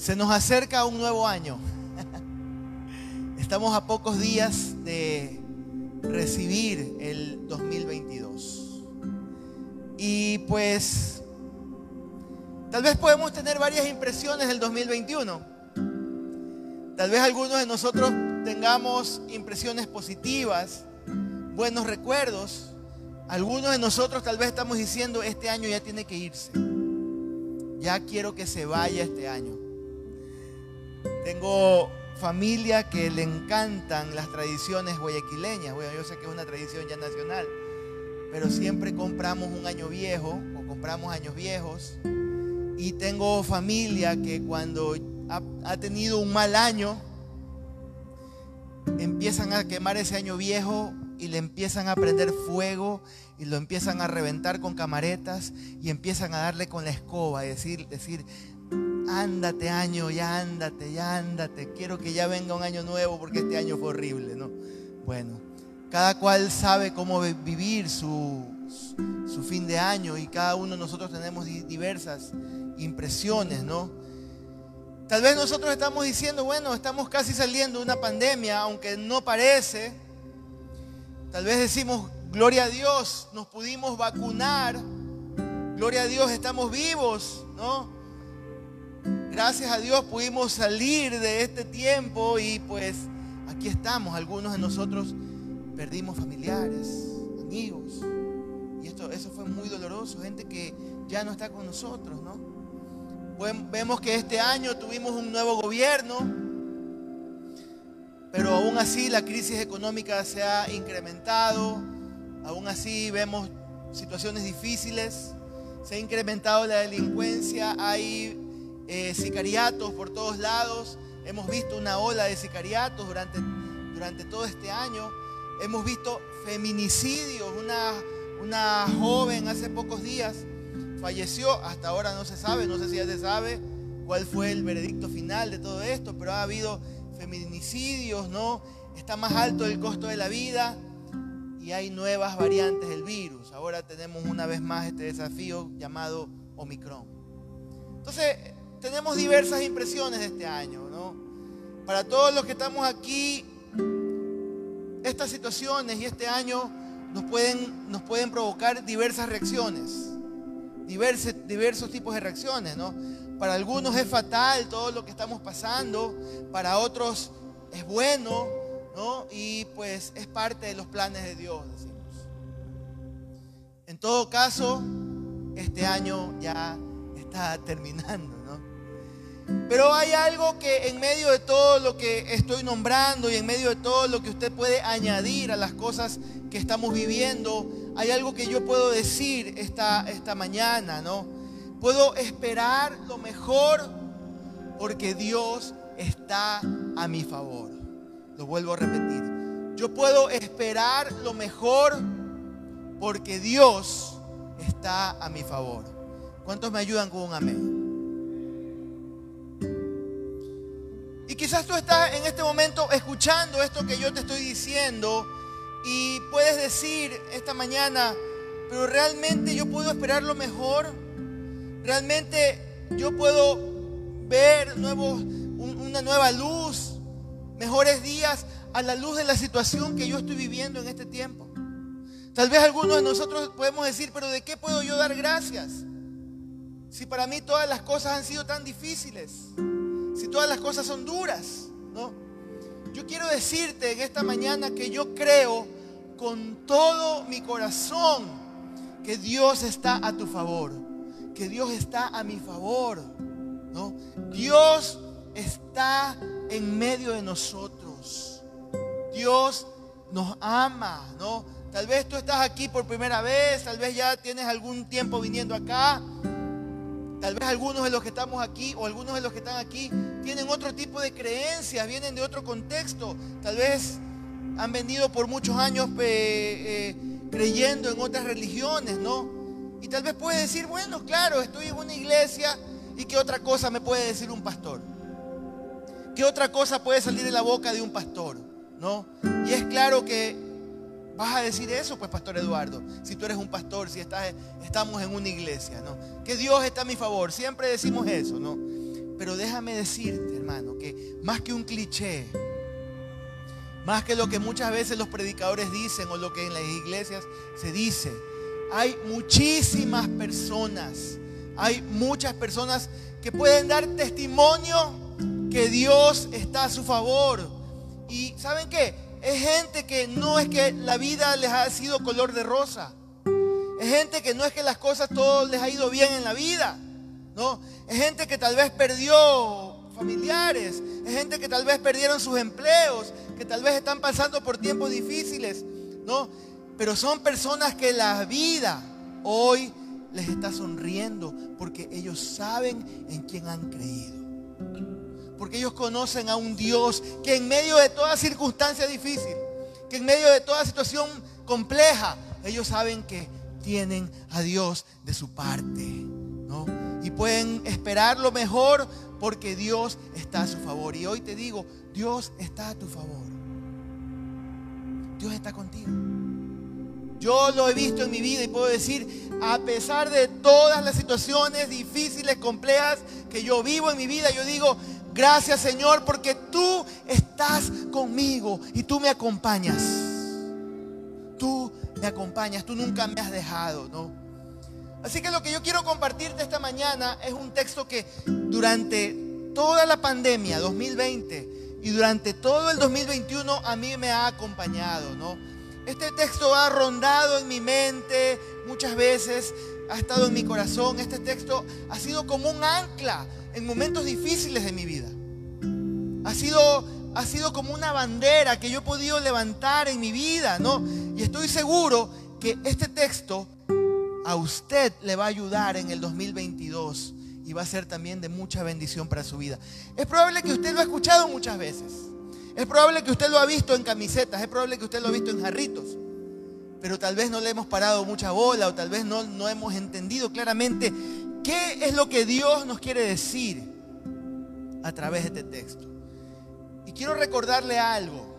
Se nos acerca un nuevo año. Estamos a pocos días de recibir el 2022. Y pues tal vez podemos tener varias impresiones del 2021. Tal vez algunos de nosotros tengamos impresiones positivas, buenos recuerdos. Algunos de nosotros tal vez estamos diciendo, este año ya tiene que irse. Ya quiero que se vaya este año. Tengo familia que le encantan las tradiciones guayaquileñas. Bueno, yo sé que es una tradición ya nacional, pero siempre compramos un año viejo o compramos años viejos. Y tengo familia que cuando ha, tenido un mal año, empiezan a quemar ese año viejo y le empiezan a prender fuego y lo empiezan a reventar con camaretas y empiezan a darle con la escoba y decir, decir, ándate año, ya ándate, ya ándate, quiero que ya venga un año nuevo porque este año fue horrible, ¿no? Bueno, cada cual sabe cómo vivir su, su fin de año y cada uno de nosotros tenemos diversas impresiones, ¿no? Tal vez nosotros estamos diciendo, bueno, estamos casi saliendo de una pandemia, aunque no parece. Tal vez decimos, gloria a Dios, nos pudimos vacunar. Gloria a Dios, estamos vivos, ¿no? Gracias a Dios pudimos salir de este tiempo y pues aquí estamos. Algunos de nosotros perdimos familiares, amigos. Y esto, eso fue muy doloroso. Gente que ya no está con nosotros, ¿no? Vemos que este año tuvimos un nuevo gobierno, pero aún así la crisis económica se ha incrementado. Aún así vemos situaciones difíciles. Se ha incrementado la delincuencia. Hay eh, sicariatos por todos lados. Hemos visto una ola de sicariatos durante, durante todo este año. Hemos visto feminicidios. Una, una joven hace pocos días falleció. Hasta ahora no se sabe, no sé si ya se sabe cuál fue el veredicto final de todo esto, pero ha habido feminicidios, ¿no? Está más alto el costo de la vida y hay nuevas variantes del virus. Ahora tenemos una vez más este desafío llamado Omicron. Entonces, tenemos diversas impresiones de este año, ¿no? Para todos los que estamos aquí, estas situaciones y este año nos pueden, provocar diversas reacciones, diversos tipos de reacciones, ¿no? Para algunos es fatal todo lo que estamos pasando, para otros es bueno, ¿no? Y pues es parte de los planes de Dios, decimos. En todo caso, este año ya está terminando. Pero hay algo que en medio de todo lo que estoy nombrando y en medio de todo lo que usted puede añadir a las cosas que estamos viviendo, hay algo que yo puedo decir esta, esta mañana, ¿no? Puedo esperar lo mejor porque Dios está a mi favor. Lo vuelvo a repetir. Yo puedo esperar lo mejor porque Dios está a mi favor. ¿Cuántos me ayudan con un amén? Y quizás tú estás en este momento escuchando esto que yo te estoy diciendo y puedes decir esta mañana, pero realmente yo puedo esperar lo mejor. Realmente yo puedo ver nuevos, una nueva luz, mejores días a la luz de la situación que yo estoy viviendo en este tiempo. Tal vez algunos de nosotros podemos decir, pero ¿de qué puedo yo dar gracias? Si para mí todas las cosas han sido tan difíciles todas las cosas son duras, ¿no? Yo quiero decirte en esta mañana que yo creo con todo mi corazón que Dios está a tu favor, que Dios está a mi favor, ¿no? Dios está en medio de nosotros. Dios nos ama, ¿no? Tal vez tú estás aquí por primera vez, tal vez ya tienes algún tiempo viniendo acá, Tal vez algunos de los que estamos aquí o algunos de los que están aquí tienen otro tipo de creencias, vienen de otro contexto. Tal vez han venido por muchos años eh, creyendo en otras religiones, ¿no? Y tal vez puedes decir, bueno, claro, estoy en una iglesia y qué otra cosa me puede decir un pastor. ¿Qué otra cosa puede salir de la boca de un pastor? ¿No? Y es claro que ¿Vas a decir eso? Pues, Pastor Eduardo, si tú eres un pastor, si estamos en una iglesia, ¿no? Que Dios está a mi favor, siempre decimos eso, ¿no? Pero déjame decirte, hermano, que más que un cliché, más que lo que muchas veces los predicadores dicen o lo que en las iglesias se dice, hay muchísimas personas, hay muchas personas que pueden dar testimonio que Dios está a su favor. Y ¿saben qué? Es gente que no es que la vida les ha sido color de rosa. Es gente que no es que las cosas todo les ha ido bien en la vida. ¿no? Es gente que tal vez perdió familiares. Es gente que tal vez perdieron sus empleos. Que tal vez están pasando por tiempos difíciles. ¿no? Pero son personas que la vida hoy les está sonriendo porque ellos saben en quién han creído. Porque ellos conocen a un Dios que en medio de toda circunstancia difícil, que en medio de toda situación compleja, ellos saben que tienen a Dios de su parte. ¿no? Y pueden esperar lo mejor porque Dios está a su favor. Y hoy te digo, Dios está a tu favor. Dios está contigo. Yo lo he visto en mi vida y puedo decir, a pesar de todas las situaciones difíciles, complejas que yo vivo en mi vida, yo digo, gracias Señor, porque tú estás conmigo y tú me acompañas. Tú me acompañas, tú nunca me has dejado, ¿no? Así que lo que yo quiero compartirte esta mañana es un texto que durante toda la pandemia 2020 y durante todo el 2021 a mí me ha acompañado, ¿no? Este texto ha rondado en mi mente muchas veces, ha estado en mi corazón. Este texto ha sido como un ancla en momentos difíciles de mi vida. Ha sido, ha sido como una bandera que yo he podido levantar en mi vida, ¿no? Y estoy seguro que este texto a usted le va a ayudar en el 2022 y va a ser también de mucha bendición para su vida. Es probable que usted lo ha escuchado muchas veces. Es probable que usted lo ha visto en camisetas, es probable que usted lo ha visto en jarritos, pero tal vez no le hemos parado mucha bola o tal vez no, no hemos entendido claramente qué es lo que Dios nos quiere decir a través de este texto. Y quiero recordarle algo.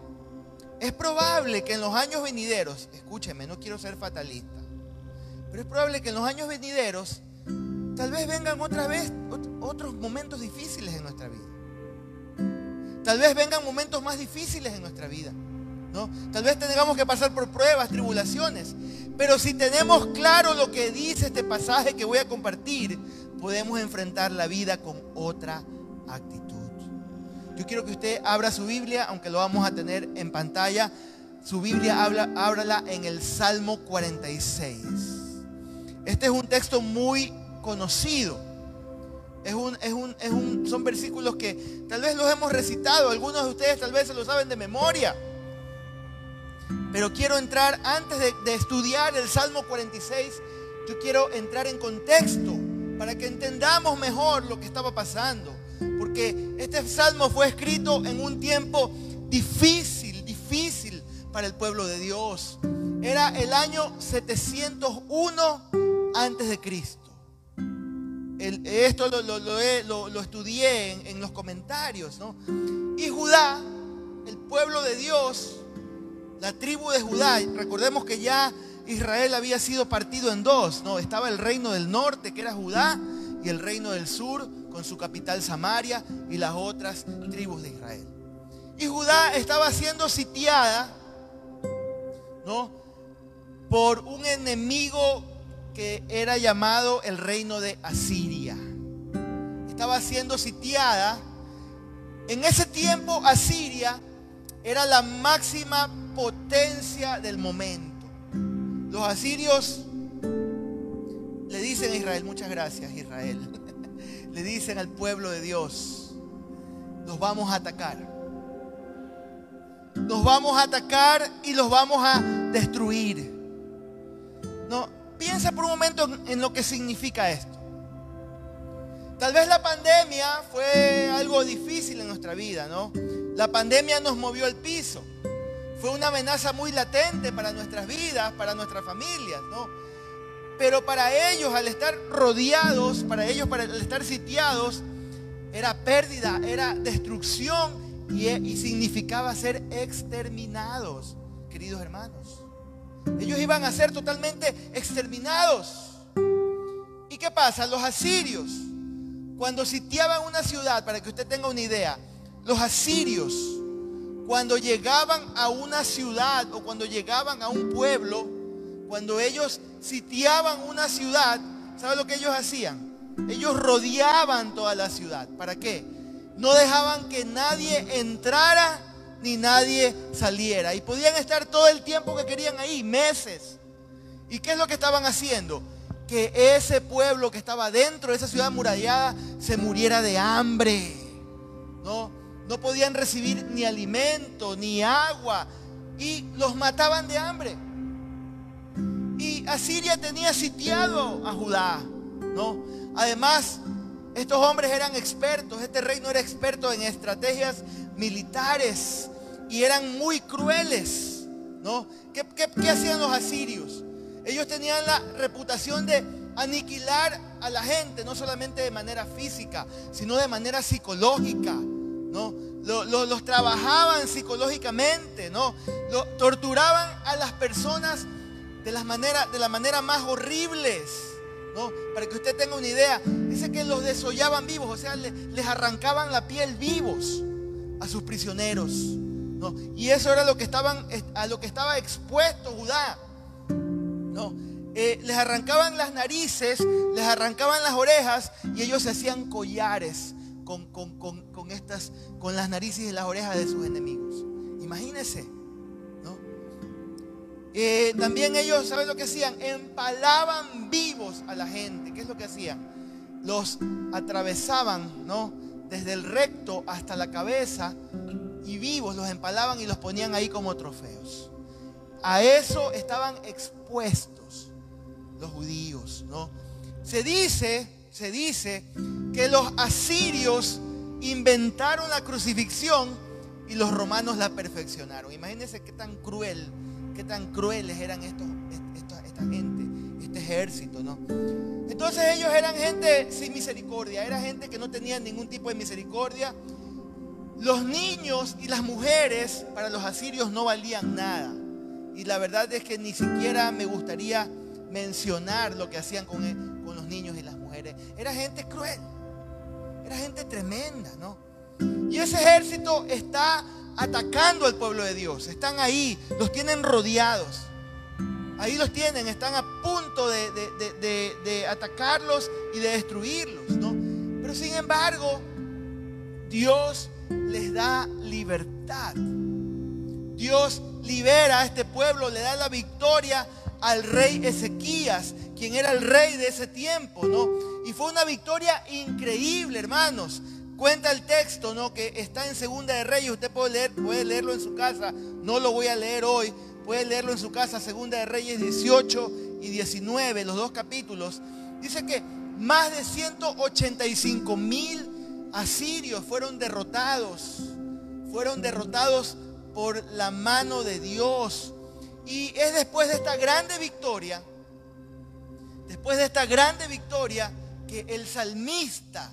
Es probable que en los años venideros, escúcheme, no quiero ser fatalista, pero es probable que en los años venideros tal vez vengan otra vez otros momentos difíciles en nuestra vida. Tal vez vengan momentos más difíciles en nuestra vida. ¿no? Tal vez tengamos que pasar por pruebas, tribulaciones. Pero si tenemos claro lo que dice este pasaje que voy a compartir, podemos enfrentar la vida con otra actitud. Yo quiero que usted abra su Biblia, aunque lo vamos a tener en pantalla. Su Biblia, habla, ábrala en el Salmo 46. Este es un texto muy conocido. Es un, es un, es un, son versículos que tal vez los hemos recitado, algunos de ustedes tal vez se lo saben de memoria. Pero quiero entrar, antes de, estudiar el Salmo 46, yo quiero entrar en contexto para que entendamos mejor lo que estaba pasando. Porque este salmo fue escrito en un tiempo difícil, difícil para el pueblo de Dios. Era el año 701 antes de Cristo esto lo, estudié en, en, los comentarios, ¿no? Y Judá, el pueblo de Dios, la tribu de Judá, recordemos que ya Israel había sido partido en dos, ¿no? Estaba el reino del norte, que era Judá, y el reino del sur, con su capital Samaria, y las otras tribus de Israel. Y Judá estaba siendo sitiada, ¿no? Por un enemigo que era llamado el reino de Asiria. Estaba siendo sitiada. En ese tiempo Asiria era la máxima potencia del momento. Los asirios le dicen a Israel, muchas gracias Israel, le dicen al pueblo de Dios, los vamos a atacar. Los vamos a atacar y los vamos a destruir. No, Piensa por un momento en lo que significa esto. Tal vez la pandemia fue algo difícil en nuestra vida, ¿no? La pandemia nos movió al piso. Fue una amenaza muy latente para nuestras vidas, para nuestras familias, ¿no? Pero para ellos, al estar rodeados, para ellos, para estar sitiados, era pérdida, era destrucción y, y significaba ser exterminados, queridos hermanos. Ellos iban a ser totalmente exterminados. ¿Y qué pasa? Los asirios, cuando sitiaban una ciudad, para que usted tenga una idea, los asirios, cuando llegaban a una ciudad o cuando llegaban a un pueblo, cuando ellos sitiaban una ciudad, ¿sabe lo que ellos hacían? Ellos rodeaban toda la ciudad. ¿Para qué? No dejaban que nadie entrara ni nadie saliera. Y podían estar todo el tiempo que querían ahí, meses. ¿Y qué es lo que estaban haciendo? Que ese pueblo que estaba dentro de esa ciudad murallada se muriera de hambre. No, no podían recibir ni alimento, ni agua. Y los mataban de hambre. Y Asiria tenía sitiado a Judá. ¿no? Además, estos hombres eran expertos. Este reino era experto en estrategias militares. Y eran muy crueles. ¿no? ¿Qué, qué hacían los asirios? Ellos tenían la reputación de aniquilar a la gente, no solamente de manera física, sino de manera psicológica. ¿No? Los, trabajaban psicológicamente, ¿no? torturaban a las personas de, las de la manera más horribles. ¿no? Para que usted tenga una idea, dice que los desollaban vivos, o sea, les, arrancaban la piel vivos a sus prisioneros. ¿no? Y eso era lo que estaban, a lo que estaba expuesto Judá. ¿no? Eh, les arrancaban las narices, les arrancaban las orejas y ellos se hacían collares con, estas, con las narices y las orejas de sus enemigos. Imagínense. ¿no? Eh, también ellos, ¿saben lo que hacían? Empalaban vivos a la gente. ¿Qué es lo que hacían? Los atravesaban, ¿no? Desde el recto hasta la cabeza y vivos los empalaban y los ponían ahí como trofeos. A eso estaban expuestos los judíos, ¿no? Se dice, se dice que los asirios inventaron la crucifixión y los romanos la perfeccionaron. Imagínense qué tan cruel, qué tan crueles eran estos, esta, gente, este ejército, ¿no? Entonces ellos eran gente sin misericordia, era gente que no tenía ningún tipo de misericordia. Los niños y las mujeres para los asirios no valían nada. Y la verdad es que ni siquiera me gustaría mencionar lo que hacían con, con los niños Era gente cruel, era gente tremenda, ¿no? Y ese ejército está atacando al pueblo de Dios. Están ahí, los tienen rodeados. Ahí los tienen, están a punto de, de, de, atacarlos y de destruirlos, ¿no? Pero sin embargo, Dios les da libertad. Dios libera a este pueblo, le da la victoria al rey Ezequías, quien era el rey de ese tiempo, ¿no? Y fue una victoria increíble, hermanos. Cuenta el texto, ¿no? Que está en Segunda de Reyes. Usted puede, leer, puede leerlo en su casa. No lo voy a leer hoy. Puede leerlo en su casa. Segunda de Reyes 18 y 19, los dos capítulos. Dice que más de 185 mil asirios fueron derrotados. Fueron derrotados por la mano de Dios. Y es después de esta grande victoria, después de esta grande victoria, que el salmista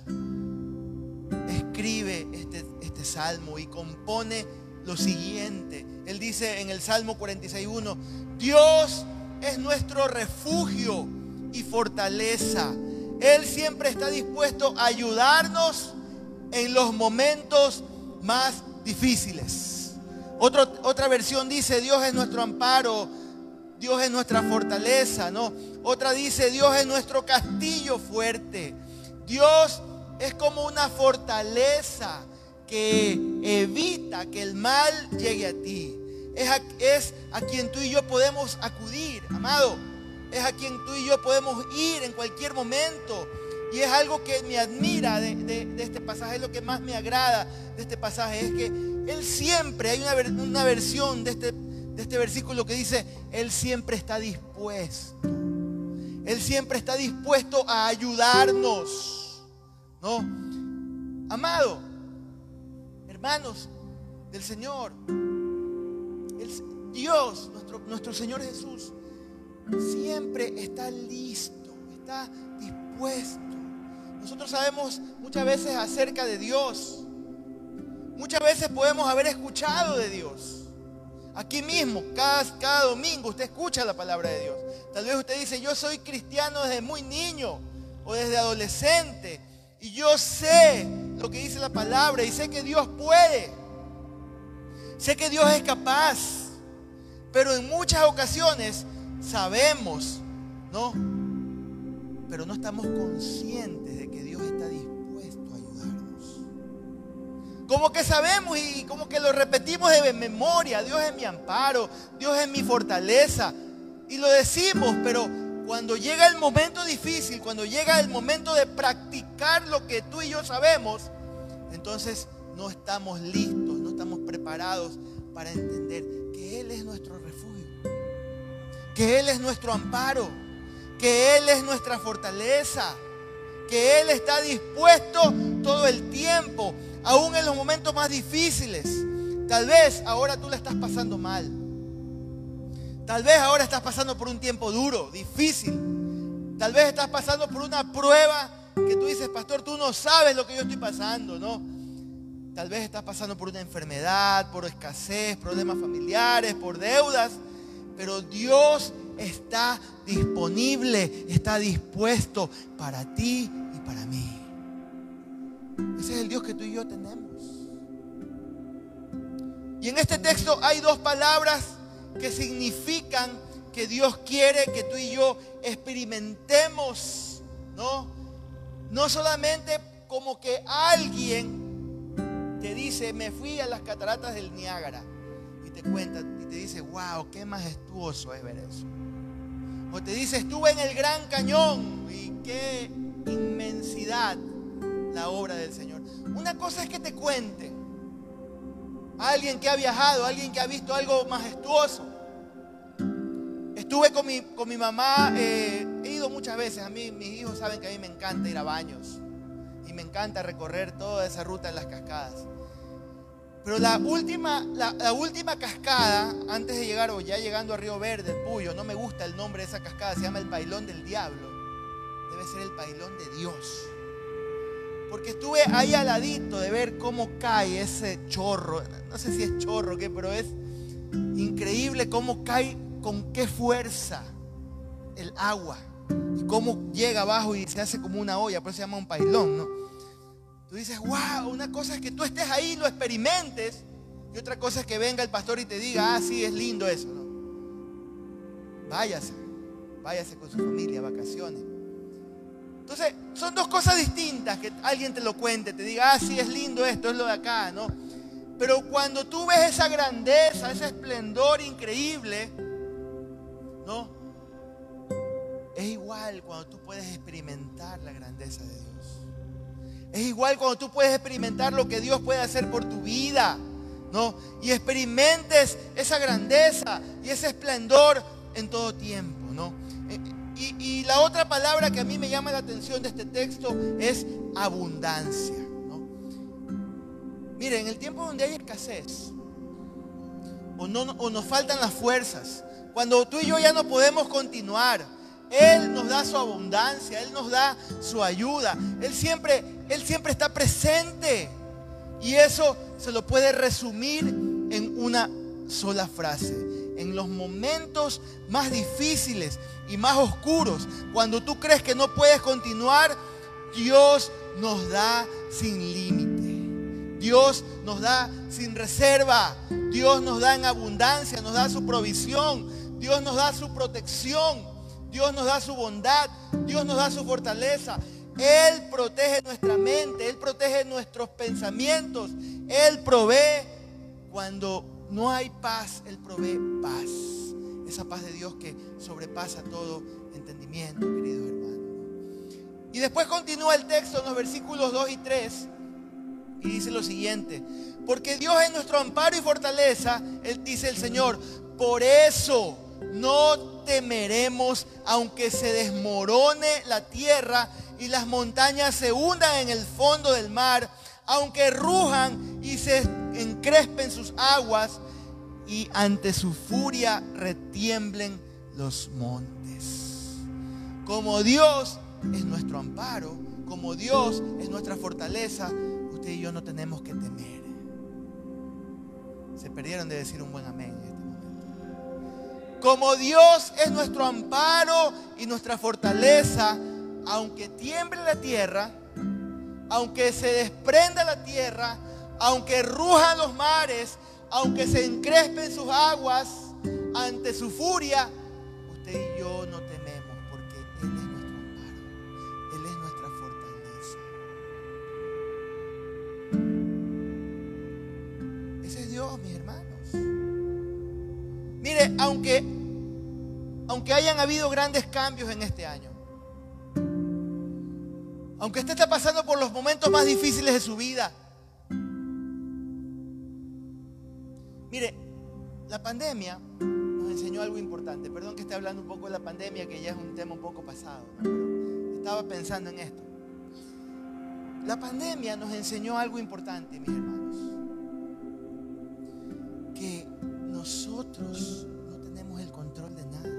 escribe este, este salmo y compone lo siguiente. Él dice en el Salmo 46.1, Dios es nuestro refugio y fortaleza. Él siempre está dispuesto a ayudarnos en los momentos más difíciles otra versión dice, Dios es nuestro amparo, Dios es nuestra fortaleza, ¿no? Otra dice, Dios es nuestro castillo fuerte. Dios es como una fortaleza que evita que el mal llegue a ti. Es a, quien tú y yo podemos acudir, amado. Es a quien tú y yo podemos ir en cualquier momento. Y es algo que me admira de, este pasaje, es lo que más me agrada de este pasaje, es que él siempre, hay una, una versión de este, de este versículo que dice, Él siempre está dispuesto. Él siempre está dispuesto a ayudarnos. ¿No? Amado, hermanos del Señor, Dios, nuestro, nuestro Señor Jesús, siempre está listo, está dispuesto. Nosotros sabemos muchas veces acerca de Dios. Muchas veces podemos haber escuchado de Dios. Aquí mismo, cada, cada domingo, usted escucha la palabra de Dios. Tal vez usted dice, yo soy cristiano desde muy niño o desde adolescente. Y yo sé lo que dice la palabra y sé que Dios puede. Sé que Dios es capaz. Pero en muchas ocasiones sabemos, ¿no? Pero no estamos conscientes de que Dios está dispuesto. Como que sabemos y como que lo repetimos de memoria. Dios es mi amparo, Dios es mi fortaleza. Y lo decimos, pero cuando llega el momento difícil, cuando llega el momento de practicar lo que tú y yo sabemos, entonces no estamos listos, no estamos preparados para entender que Él es nuestro refugio, que Él es nuestro amparo, que Él es nuestra fortaleza, que Él está dispuesto todo el tiempo, aún en los momentos más difíciles. Tal vez ahora tú la estás pasando mal. Tal vez ahora estás pasando por un tiempo duro, difícil. Tal vez estás pasando por una prueba que tú dices, pastor, tú no sabes lo que yo estoy pasando, ¿no? Tal vez estás pasando por una enfermedad, por escasez, problemas familiares, por deudas. Pero Dios está disponible, está dispuesto para ti y para mí. Ese es el Dios que tú y yo tenemos. Y en este texto hay dos palabras que significan que Dios quiere que tú y yo experimentemos, ¿no? No solamente como que alguien te dice, me fui a las cataratas del Niágara y te cuenta te dice, wow, qué majestuoso es ver eso. O te dice, estuve en el Gran Cañón y qué inmensidad la obra del Señor. Una cosa es que te cuente alguien que ha viajado, alguien que ha visto algo majestuoso. Estuve con mi, con mi mamá, eh, he ido muchas veces, a mí mis hijos saben que a mí me encanta ir a baños y me encanta recorrer toda esa ruta en las cascadas. Pero la última, la, última cascada, antes de llegar o ya llegando a Río Verde, el Puyo, no me gusta el nombre de esa cascada, se llama el Pailón del Diablo. Debe ser el Pailón de Dios. Porque estuve ahí al ladito de ver cómo cae ese chorro. No sé si es chorro o qué, pero es increíble cómo cae con qué fuerza el agua. Y cómo llega abajo y se hace como una olla, por eso se llama un pailón, ¿no? Tú dices, wow, una cosa es que tú estés ahí y lo experimentes. Y otra cosa es que venga el pastor y te diga, ah, sí, es lindo eso, ¿no? Váyase, váyase con su familia, vacaciones. Entonces, son dos cosas distintas que alguien te lo cuente, te diga, ah, sí, es lindo esto, es lo de acá, ¿no? Pero cuando tú ves esa grandeza, ese esplendor increíble, ¿no? Es igual cuando tú puedes experimentar la grandeza de Dios. Es igual cuando tú puedes experimentar lo que Dios puede hacer por tu vida, ¿no? Y experimentes esa grandeza y ese esplendor en todo tiempo, ¿no? Y, la otra palabra que a mí me llama la atención de este texto es abundancia. Miren, en el tiempo donde hay escasez, o, no, o nos faltan las fuerzas, cuando tú y yo ya no podemos continuar, Él nos da su abundancia, Él nos da su ayuda, Él siempre, Él siempre está presente. Y eso se lo puede resumir en una sola frase. En los momentos más difíciles, y más oscuros, cuando tú crees que no puedes continuar, Dios nos da sin límite. Dios nos da sin reserva. Dios nos da en abundancia, nos da su provisión. Dios nos da su protección. Dios nos da su bondad. Dios nos da su fortaleza. Él protege nuestra mente. Él protege nuestros pensamientos. Él provee cuando no hay paz. Él provee paz esa paz de Dios que sobrepasa todo entendimiento, querido hermano. Y después continúa el texto en los versículos 2 y 3 y dice lo siguiente, porque Dios es nuestro amparo y fortaleza, él dice el Señor, por eso no temeremos aunque se desmorone la tierra y las montañas se hundan en el fondo del mar, aunque rujan y se encrespen sus aguas y ante su furia retiemblen los montes. Como Dios es nuestro amparo, como Dios es nuestra fortaleza, usted y yo no tenemos que temer. Se perdieron de decir un buen amén. Como Dios es nuestro amparo y nuestra fortaleza, aunque tiemble la tierra aunque se desprenda la tierra, aunque rujan los mares, aunque se encrespen sus aguas ante su furia, usted y yo no Aunque, aunque hayan habido grandes cambios en este año, aunque usted está pasando por los momentos más difíciles de su vida, Mire, la pandemia nos enseñó algo importante. Perdón que esté hablando un poco de la pandemia, que ya es un tema un poco pasado. estaba pensando en esto. La pandemia nos enseñó algo importante, mis hermanos. Nosotros no tenemos el control de nada.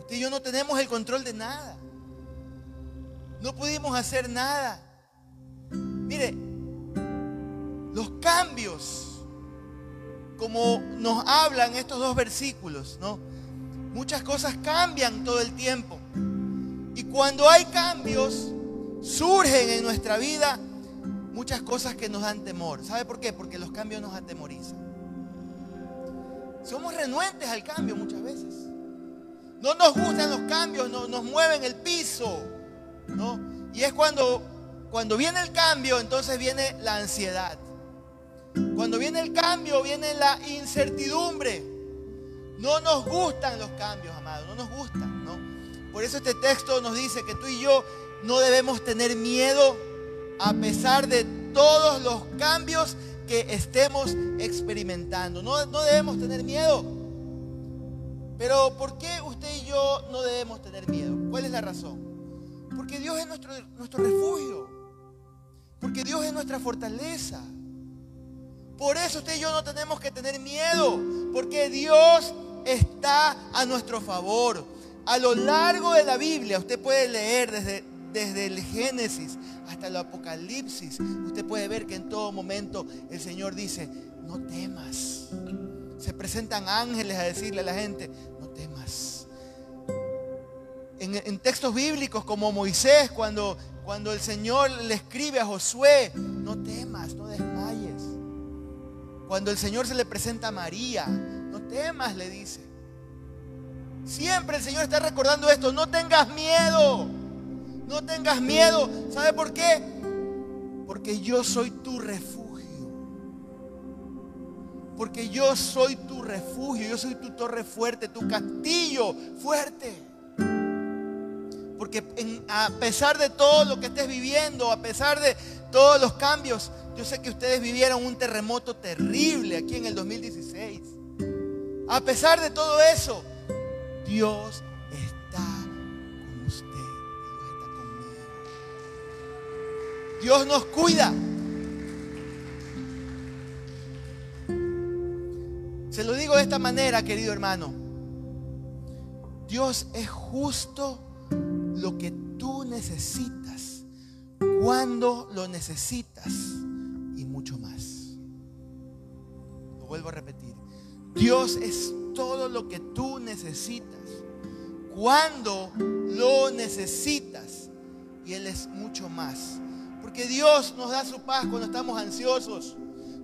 Usted y yo no tenemos el control de nada. No pudimos hacer nada. Mire, los cambios, como nos hablan estos dos versículos, ¿no? Muchas cosas cambian todo el tiempo. Y cuando hay cambios, surgen en nuestra vida muchas cosas que nos dan temor. ¿Sabe por qué? Porque los cambios nos atemorizan. Somos renuentes al cambio muchas veces. No nos gustan los cambios, no, nos mueven el piso. ¿no? Y es cuando, cuando viene el cambio, entonces viene la ansiedad. Cuando viene el cambio, viene la incertidumbre. No nos gustan los cambios, amados, no nos gustan, ¿no? Por eso este texto nos dice que tú y yo no debemos tener miedo a pesar de todos los cambios que estemos experimentando. No, no debemos tener miedo. Pero ¿por qué usted y yo no debemos tener miedo? ¿Cuál es la razón? Porque Dios es nuestro, nuestro refugio. Porque Dios es nuestra fortaleza. Por eso usted y yo no tenemos que tener miedo, porque Dios está a nuestro favor. A lo largo de la Biblia, usted puede leer desde, desde el Génesis hasta el Apocalipsis, usted puede ver que en todo momento el Señor dice, no temas. Se presentan ángeles a decirle a la gente, no temas. En, textos bíblicos como Moisés, cuando, cuando el Señor le escribe a Josué, no temas, no desmayes. Cuando el Señor se le presenta a María, no temas, le dice. Siempre el Señor está recordando esto, no tengas miedo, no tengas miedo. ¿Sabe por qué? Porque yo soy tu refugio. Porque yo soy tu refugio, yo soy tu torre fuerte, tu castillo fuerte. Porque a pesar de todo lo que estés viviendo, a pesar de todos los cambios, yo sé que ustedes vivieron un terremoto terrible aquí en el 2016. A pesar de todo eso, Dios Dios nos cuida. Se lo digo de esta manera, querido hermano. Dios es justo lo que tú necesitas cuando lo necesitas mucho más. Lo vuelvo a repetir. Dios es todo lo que tú necesitas. Cuando lo necesitas. Y Él es mucho más. Porque Dios nos da su paz cuando estamos ansiosos.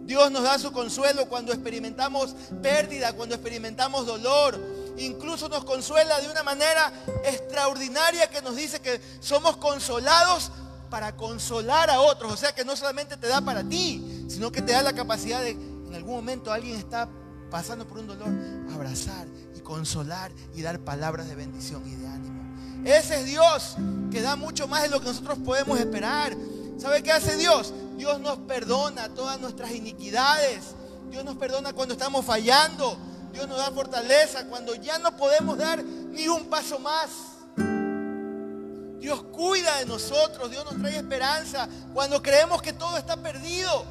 Dios nos da su consuelo cuando experimentamos pérdida, cuando experimentamos dolor. Incluso nos consuela de una manera extraordinaria que nos dice que somos consolados para consolar a otros. O sea que no solamente te da para ti, sino que te da la capacidad de, en algún momento alguien está pasando por un dolor, abrazar y consolar y dar palabras de bendición y de ánimo. Ese es Dios que da mucho más de lo que nosotros podemos esperar. ¿Sabe qué hace Dios? Dios nos perdona todas nuestras iniquidades. Dios nos perdona cuando estamos fallando. Dios nos da fortaleza cuando ya no podemos dar ni un paso más. Dios cuida de nosotros, Dios nos trae esperanza cuando creemos que todo está perdido.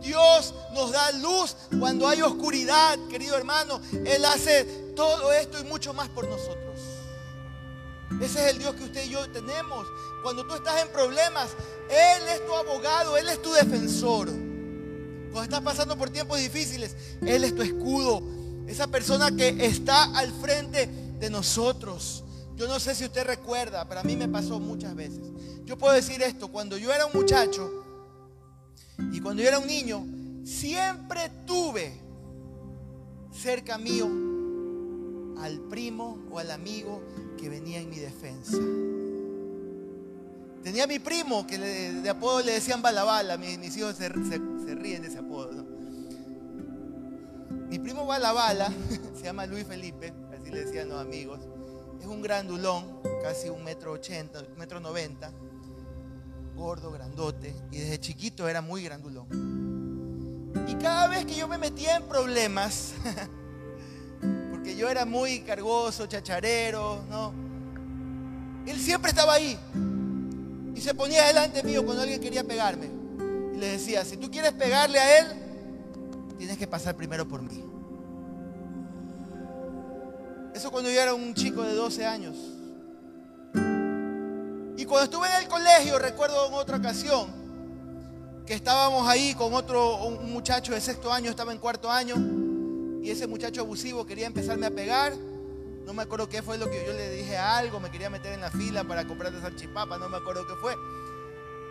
Dios nos da luz cuando hay oscuridad, querido hermano. Él hace todo esto y mucho más por nosotros. Ese es el Dios que usted y yo tenemos. Cuando tú estás en problemas, Él es tu abogado, Él es tu defensor. Cuando estás pasando por tiempos difíciles, Él es tu escudo. Esa persona que está al frente de nosotros Yo no sé si usted recuerda, pero a mí me pasó muchas veces. Yo puedo decir esto, cuando yo era un muchacho y cuando yo era un niño, siempre tuve cerca mío al primo o al amigo que venía en mi defensa. Tenía mi primo que de apodo le decían balabala. Mis, hijos se, ríen de ese apodo. Mi primo balabala, se llama Luis Felipe, así le decían los amigos. Es un grandulón, casi un metro ochenta, metro noventa. Gordo, grandote. Y desde chiquito era muy grandulón. Y cada vez que yo me metía en problemas, yo era muy cargoso, chacharero, ¿no? Él siempre estaba ahí. Y se ponía delante mío cuando alguien quería pegarme. Y le decía, si tú quieres pegarle a él, tienes que pasar primero por mí. Eso cuando yo era un chico de 12 años. Y cuando estuve en el colegio, recuerdo en otra ocasión, que estábamos ahí con otro, un muchacho de sexto año, estaba en cuarto año, y ese muchacho abusivo quería empezarme a pegar. No me acuerdo qué fue lo que yo le dije a algo, me quería meter en la fila para comprar de salchipapa, no me acuerdo qué fue.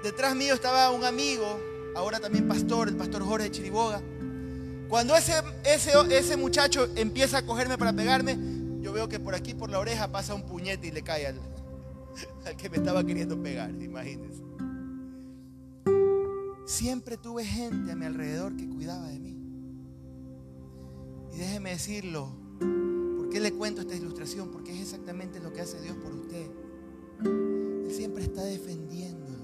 Detrás mío estaba un amigo, ahora también pastor, el pastor Jorge Chiriboga. Cuando ese, ese, ese muchacho empieza a cogerme para pegarme, yo veo que por aquí, por la oreja, pasa un puñete y le cae al, al que me estaba queriendo pegar, imagínense. Siempre tuve gente a mi alrededor que cuidaba de mí. Déjeme decirlo, ¿Por qué le cuento esta ilustración? Porque es exactamente lo que hace Dios por usted. Él siempre está defendiéndolo.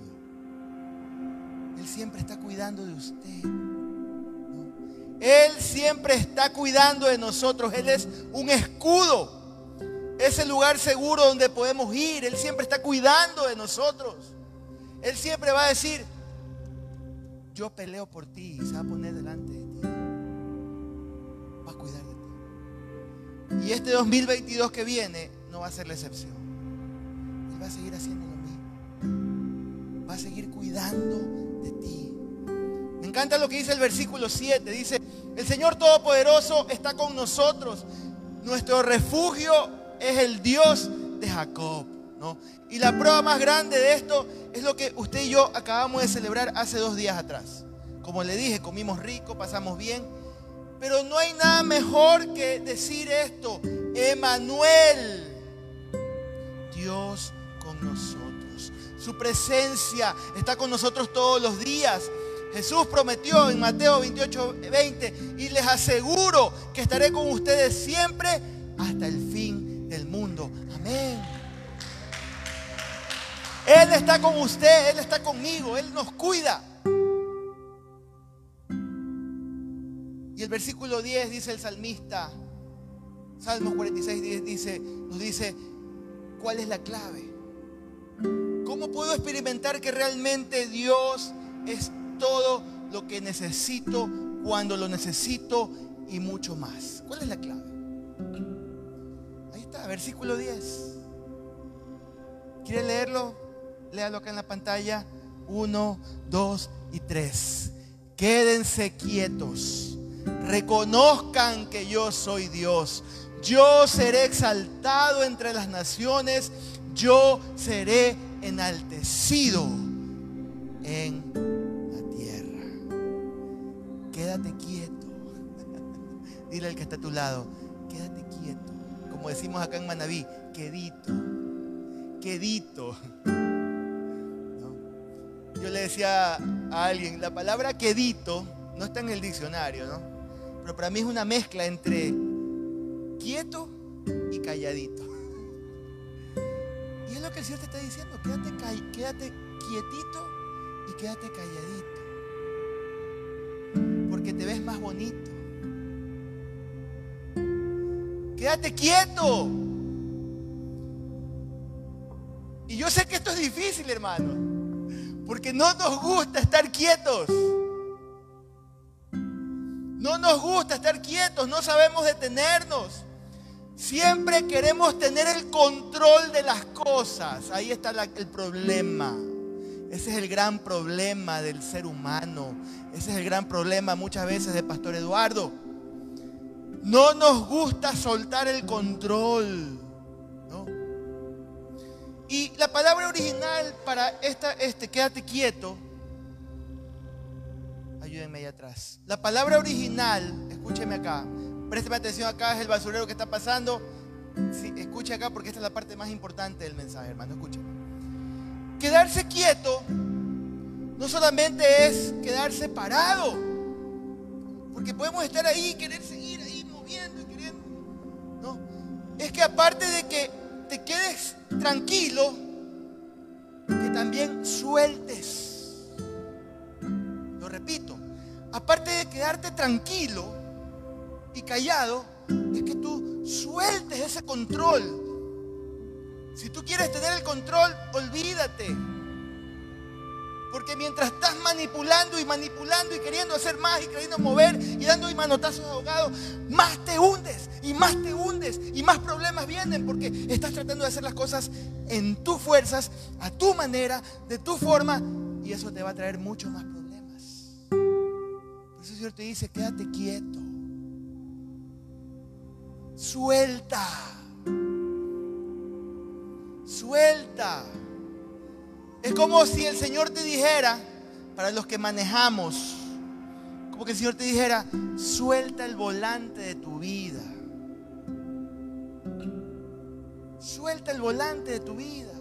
Él siempre está cuidando de usted. Él siempre está cuidando de nosotros. Él es un escudo. Es el lugar seguro donde podemos ir. Él siempre está cuidando de nosotros. Él siempre va a decir, yo peleo por ti y se va a poner delante cuidar de ti. Y este 2022 que viene no va a ser la excepción. Él va a seguir haciendo lo mismo. Va a seguir cuidando de ti. Me encanta lo que dice el versículo 7. Dice, el Señor Todopoderoso está con nosotros. Nuestro refugio es el Dios de Jacob. ¿no? Y la prueba más grande de esto es lo que usted y yo acabamos de celebrar hace dos días atrás. Como le dije, comimos rico, pasamos bien pero no hay nada mejor que decir esto. Emanuel, Dios con nosotros. Su presencia está con nosotros todos los días. Jesús prometió en Mateo 28, 20, y les aseguro que estaré con ustedes siempre hasta el fin del mundo. Amén. Él está con usted, Él está conmigo, Él nos cuida. El versículo 10 dice el salmista, Salmos 46, 10 dice, nos dice, ¿cuál es la clave? ¿Cómo puedo experimentar que realmente Dios es todo lo que necesito cuando lo necesito y mucho más? ¿Cuál es la clave? Ahí está, versículo 10. ¿Quiere leerlo? Léalo acá en la pantalla. 1, 2 y 3. Quédense quietos reconozcan que yo soy Dios. Yo seré exaltado entre las naciones, yo seré enaltecido en la tierra. Quédate quieto. Dile al que está a tu lado, quédate quieto. Como decimos acá en Manabí, quedito, quedito. Yo le decía a alguien, la palabra quedito no está en el diccionario, ¿no? Pero para mí es una mezcla entre quieto y calladito. Y es lo que el Señor te está diciendo, quédate, quietito y quédate calladito. Porque te ves más bonito. Quédate quieto. Y yo sé que esto es difícil, hermano. Porque no nos gusta estar quietos. No nos gusta estar quietos, no sabemos detenernos. Siempre queremos tener el control de las cosas. Ahí está el problema. Ese es el gran problema del ser humano. Ese es el gran problema muchas veces de Pastor Eduardo. No nos gusta soltar el control. palabra original para esta, este, quédate quieto, ayúdenme atrás. La palabra original, escúcheme acá, présteme atención acá, es el basurero que está pasando. Sí, escuche acá porque esta es la parte más importante del mensaje, hermano, escúcheme. Quedarse quieto no solamente es quedarse parado, porque podemos estar ahí y querer seguir ahí moviendo y queriendo. No, es que aparte de que te quedes tranquilo, que también sueltes. Aparte de quedarte tranquilo y callado, es que tú sueltes ese control. Si tú quieres tener el control, olvídate. Porque mientras estás manipulando y manipulando y queriendo hacer más y queriendo mover y dando y manotazos ahogados, más te hundes y más te hundes y más problemas vienen porque estás tratando de hacer las cosas en tus fuerzas, a tu manera, de tu forma y eso te va a traer muchos más problemas. Eso el Señor te dice, quédate quieto. Suelta. Suelta. Es como si el Señor te dijera, para los que manejamos, como que el Señor te dijera, suelta el volante de tu vida. Suelta el volante de tu vida.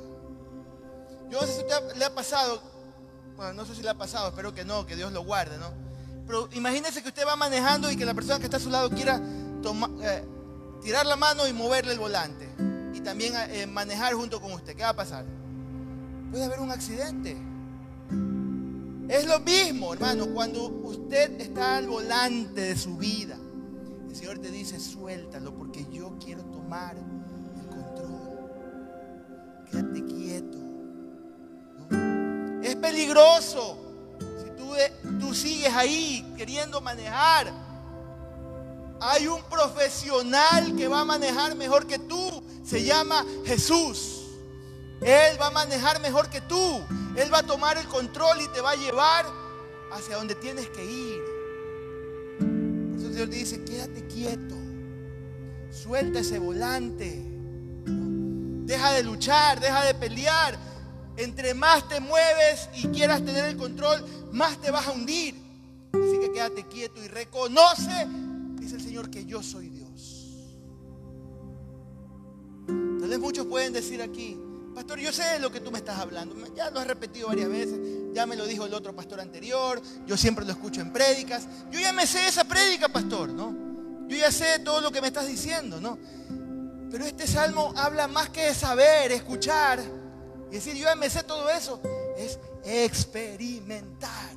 Yo no sé si usted le ha pasado, bueno, no sé si le ha pasado, espero que no, que Dios lo guarde, ¿no? Pero imagínese que usted va manejando y que la persona que está a su lado quiera eh, tirar la mano y moverle el volante. Y también eh, manejar junto con usted. ¿Qué va a pasar? puede haber un accidente. Es lo mismo, hermano, cuando usted está al volante de su vida. El Señor te dice, suéltalo porque yo quiero tomar el control. Quédate quieto. Es peligroso tú, sigues ahí queriendo manejar. Hay un profesional que va a manejar mejor que tú. Se llama Jesús. Él va a manejar mejor que tú. Él va a tomar el control y te va a llevar hacia donde tienes que ir. Por eso Señor te dice, quédate quieto. Suelta ese volante. Deja de luchar, deja de pelear. Entre más te mueves y quieras tener el control, más te vas a hundir. Así que quédate quieto y reconoce, dice el Señor, que yo soy Dios. Tal vez muchos pueden decir aquí, Pastor, yo sé de lo que tú me estás hablando. Ya lo has repetido varias veces. Ya me lo dijo el otro pastor anterior. Yo siempre lo escucho en prédicas. Yo ya me sé esa prédica, pastor, ¿no? Yo ya sé todo lo que me estás diciendo, ¿no? Pero este salmo habla más que de saber, escuchar y decir, yo ya me sé todo eso. Es experimentar.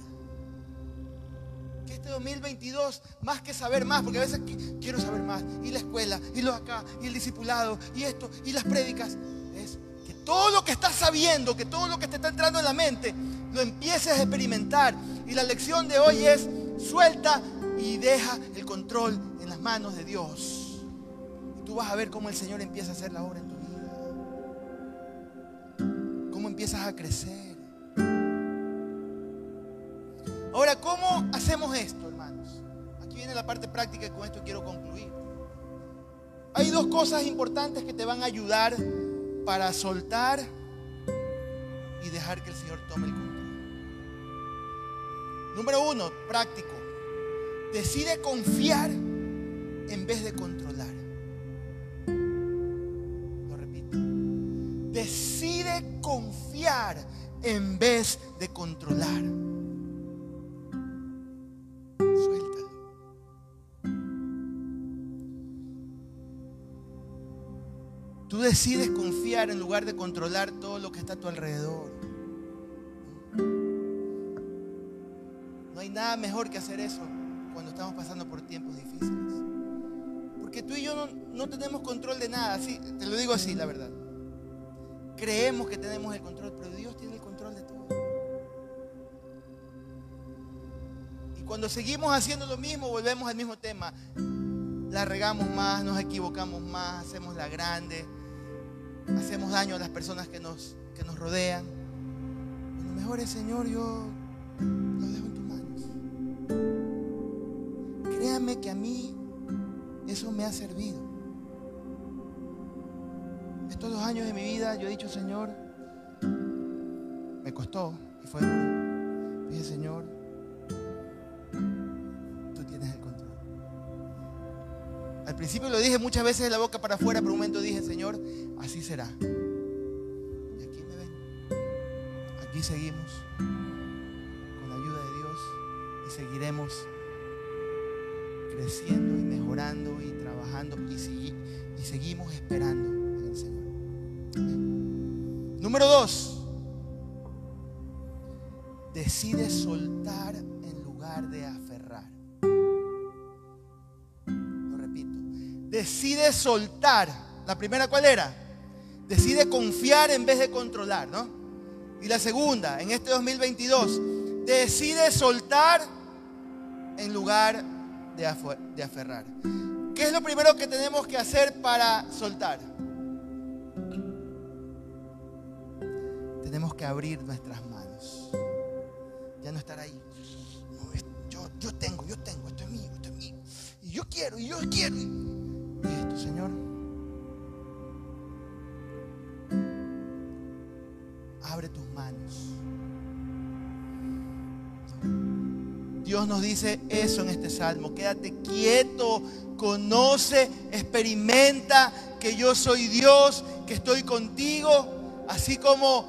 Que este 2022, más que saber más, porque a veces quiero saber más. Y la escuela, y lo acá, y el discipulado, y esto, y las prédicas todo lo que estás sabiendo, que todo lo que te está entrando en la mente, lo empieces a experimentar. Y la lección de hoy es, suelta y deja el control en las manos de Dios. Y tú vas a ver cómo el Señor empieza a hacer la obra en tu vida. Cómo empiezas a crecer. Aquí viene la parte práctica y con esto quiero concluir. Hay dos cosas importantes que te van a ayudar para soltar y dejar que el Señor tome el control. Número uno, práctico. Decide confiar en vez de controlar. Lo repito. Decide confiar en vez de controlar. Decides confiar en lugar de controlar todo lo que está a tu alrededor. No hay nada mejor que hacer eso cuando estamos pasando por tiempos difíciles. Porque tú y yo no, tenemos control de nada, así, te lo digo así, la verdad. Creemos que tenemos el control, pero Dios tiene el control de todo. Y cuando seguimos haciendo lo mismo, volvemos al mismo tema. La regamos más, nos equivocamos más, hacemos la grande hacemos daño a las personas que nos, que nos rodean. Lo mejor es, Señor, yo lo dejo en tus manos. Créame que a mí eso me ha servido. Estos dos años de mi vida yo he dicho, Señor, Me costó y fue duro. Dije, Señor, principio lo dije muchas veces de la boca para afuera, pero un momento dije, Señor, así será. Y aquí me ven. Aquí seguimos con la ayuda de Dios y seguiremos creciendo y mejorando y trabajando y, y seguimos esperando en el Señor. Número dos, decide soltar en lugar de aferrar. Decide soltar. La primera, ¿cuál era? Decide confiar en vez de controlar, ¿no? Y la segunda, en este 2022, decide soltar en lugar de aferrar. ¿Qué es lo primero que tenemos que hacer para soltar? Tenemos que abrir nuestras manos. Ya no estar ahí. yo, yo tengo, yo tengo, esto es mío, esto es mío. Y yo quiero, y yo quiero. Esto, Señor. Abre tus manos. Dios nos dice eso en este salmo. Quédate quieto, conoce, experimenta que yo soy Dios, que estoy contigo, así como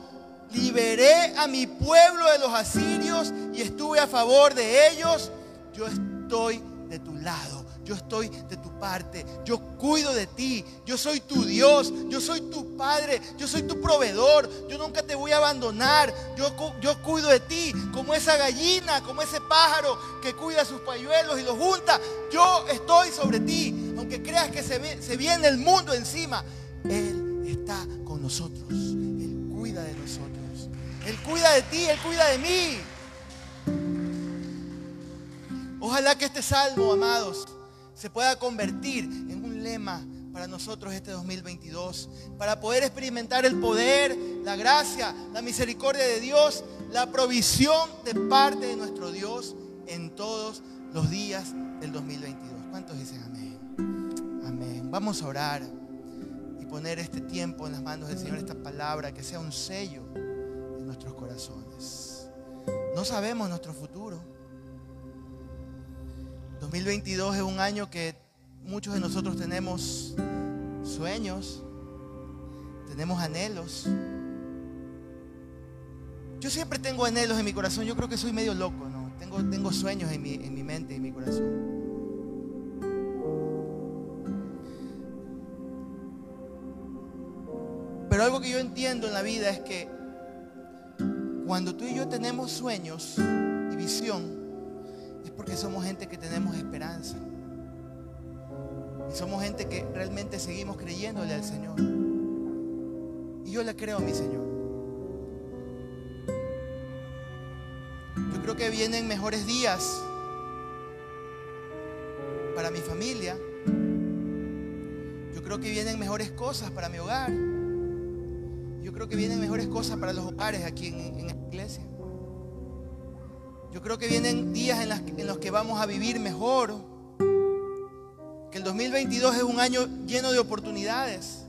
liberé a mi pueblo de los asirios y estuve a favor de ellos, yo estoy de tu lado. Yo estoy de tu parte. Yo cuido de ti. Yo soy tu Dios. Yo soy tu Padre. Yo soy tu proveedor. Yo nunca te voy a abandonar. Yo, yo cuido de ti como esa gallina, como ese pájaro que cuida sus pañuelos y los junta. Yo estoy sobre ti. Aunque creas que se, se viene el mundo encima. Él está con nosotros. Él cuida de nosotros. Él cuida de ti. Él cuida de mí. Ojalá que este salmo, amados, se pueda convertir en un lema para nosotros este 2022, para poder experimentar el poder, la gracia, la misericordia de Dios, la provisión de parte de nuestro Dios en todos los días del 2022. ¿Cuántos dicen amén? Amén. Vamos a orar y poner este tiempo en las manos del Señor, esta palabra, que sea un sello en nuestros corazones. No sabemos nuestro futuro. 2022 es un año que muchos de nosotros tenemos sueños, tenemos anhelos. Yo siempre tengo anhelos en mi corazón, yo creo que soy medio loco, ¿no? Tengo, tengo sueños en mi, en mi mente y en mi corazón. Pero algo que yo entiendo en la vida es que cuando tú y yo tenemos sueños y visión, porque somos gente que tenemos esperanza. Y somos gente que realmente seguimos creyéndole al Señor. Y yo le creo a mi Señor. Yo creo que vienen mejores días para mi familia. Yo creo que vienen mejores cosas para mi hogar. Yo creo que vienen mejores cosas para los hogares aquí en, en la iglesia. Yo creo que vienen días en, los que vamos a vivir mejor. Que el 2022 es un año lleno de oportunidades.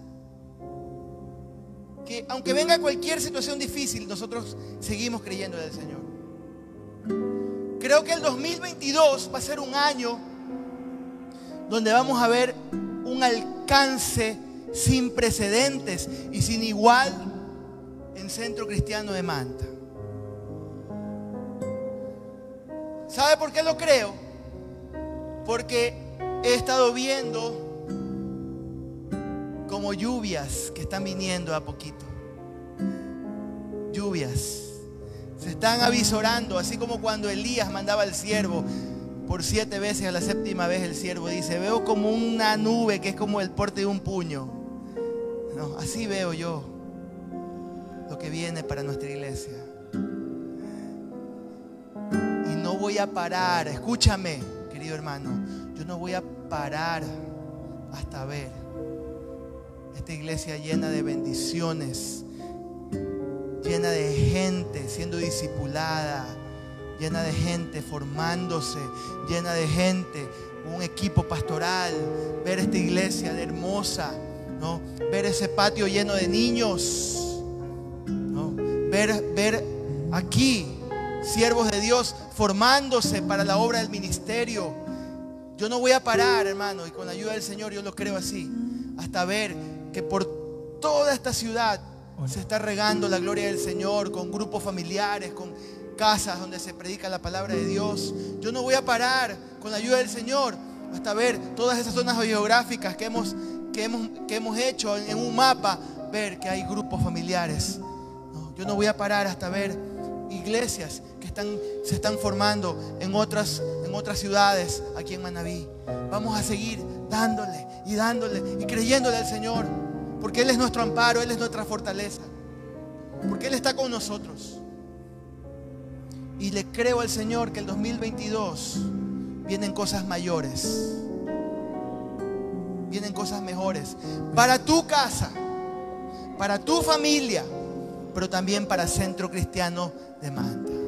Que aunque venga cualquier situación difícil, nosotros seguimos creyendo en el Señor. Creo que el 2022 va a ser un año donde vamos a ver un alcance sin precedentes y sin igual en Centro Cristiano de Manta. ¿Sabe por qué lo creo? Porque he estado viendo como lluvias que están viniendo a poquito. Lluvias. Se están avisorando, así como cuando Elías mandaba al siervo por siete veces, a la séptima vez el siervo dice, veo como una nube que es como el porte de un puño. No, así veo yo lo que viene para nuestra iglesia voy a parar, escúchame, querido hermano, yo no voy a parar hasta ver esta iglesia llena de bendiciones, llena de gente siendo discipulada, llena de gente formándose, llena de gente, un equipo pastoral, ver esta iglesia hermosa, ¿no? ver ese patio lleno de niños, ¿no? ver, ver aquí siervos de Dios formándose para la obra del ministerio. Yo no voy a parar, hermano, y con la ayuda del Señor yo lo creo así, hasta ver que por toda esta ciudad se está regando la gloria del Señor con grupos familiares, con casas donde se predica la palabra de Dios. Yo no voy a parar con la ayuda del Señor hasta ver todas esas zonas geográficas que hemos, que hemos, que hemos hecho en un mapa, ver que hay grupos familiares. yo no voy a parar hasta ver iglesias se están formando en otras, en otras ciudades aquí en Manabí. Vamos a seguir dándole y dándole y creyéndole al Señor, porque Él es nuestro amparo, Él es nuestra fortaleza, porque Él está con nosotros. Y le creo al Señor que el 2022 vienen cosas mayores, vienen cosas mejores para tu casa, para tu familia, pero también para Centro Cristiano de Manta.